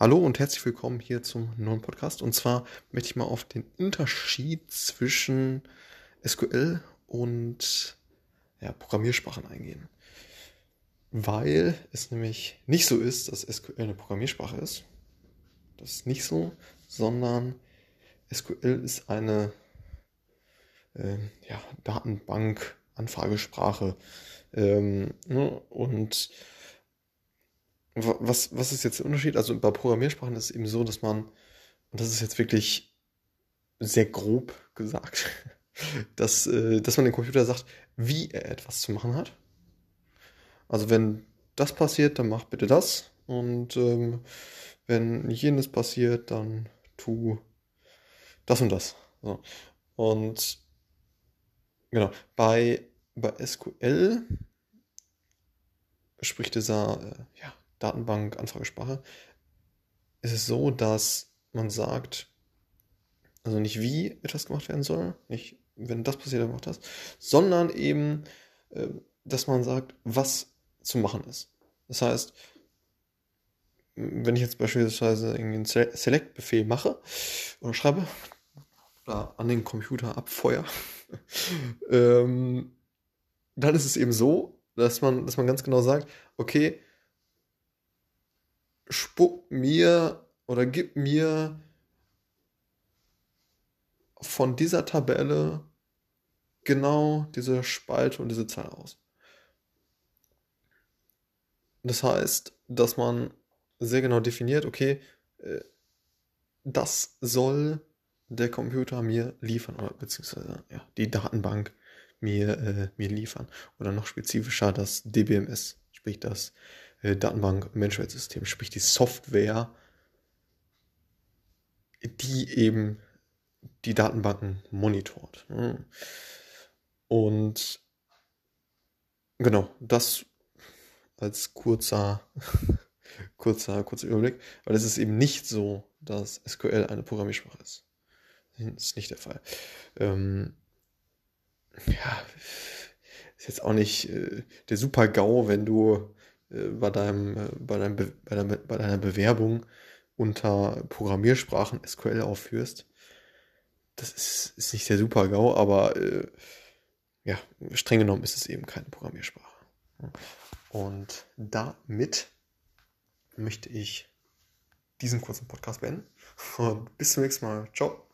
Hallo und herzlich willkommen hier zum neuen Podcast. Und zwar möchte ich mal auf den Unterschied zwischen SQL und ja, Programmiersprachen eingehen. Weil es nämlich nicht so ist, dass SQL eine Programmiersprache ist. Das ist nicht so, sondern SQL ist eine äh, ja, Datenbank, Anfragesprache. Ähm, ne? Und was, was ist jetzt der Unterschied? Also bei Programmiersprachen ist es eben so, dass man, und das ist jetzt wirklich sehr grob gesagt, dass, äh, dass man dem Computer sagt, wie er etwas zu machen hat. Also wenn das passiert, dann mach bitte das. Und ähm, wenn jenes passiert, dann tu das und das. So. Und genau, bei, bei SQL spricht dieser äh, ja, Datenbank, Anfragesprache, ist es so, dass man sagt, also nicht wie etwas gemacht werden soll, nicht wenn das passiert, dann macht das, sondern eben, äh, dass man sagt, was zu machen ist. Das heißt, wenn ich jetzt beispielsweise einen Select-Befehl mache oder schreibe oder an den Computer abfeuer, ähm, dann ist es eben so, dass man, dass man ganz genau sagt, okay, spuck mir oder gib mir von dieser Tabelle genau diese Spalte und diese Zahl aus. Das heißt, dass man sehr genau definiert, okay, äh, das soll der Computer mir liefern, oder beziehungsweise ja, die Datenbank mir, äh, mir liefern. Oder noch spezifischer das DBMS, sprich das äh, Datenbank-Managementsystem, sprich die Software, die eben die Datenbanken monitort. Ne? Und genau, das als kurzer, kurzer, kurzer Überblick, weil es ist eben nicht so, dass SQL eine Programmiersprache ist. Das ist nicht der Fall. Ähm, ja, ist jetzt auch nicht äh, der super GAU, wenn du äh, bei, deinem, äh, bei, deinem Be bei, deiner, bei deiner Bewerbung unter Programmiersprachen SQL aufführst. Das ist, ist nicht der super GAU, aber äh, ja, streng genommen ist es eben keine Programmiersprache. Und damit möchte ich diesen kurzen Podcast beenden. Und bis zum nächsten Mal. Ciao.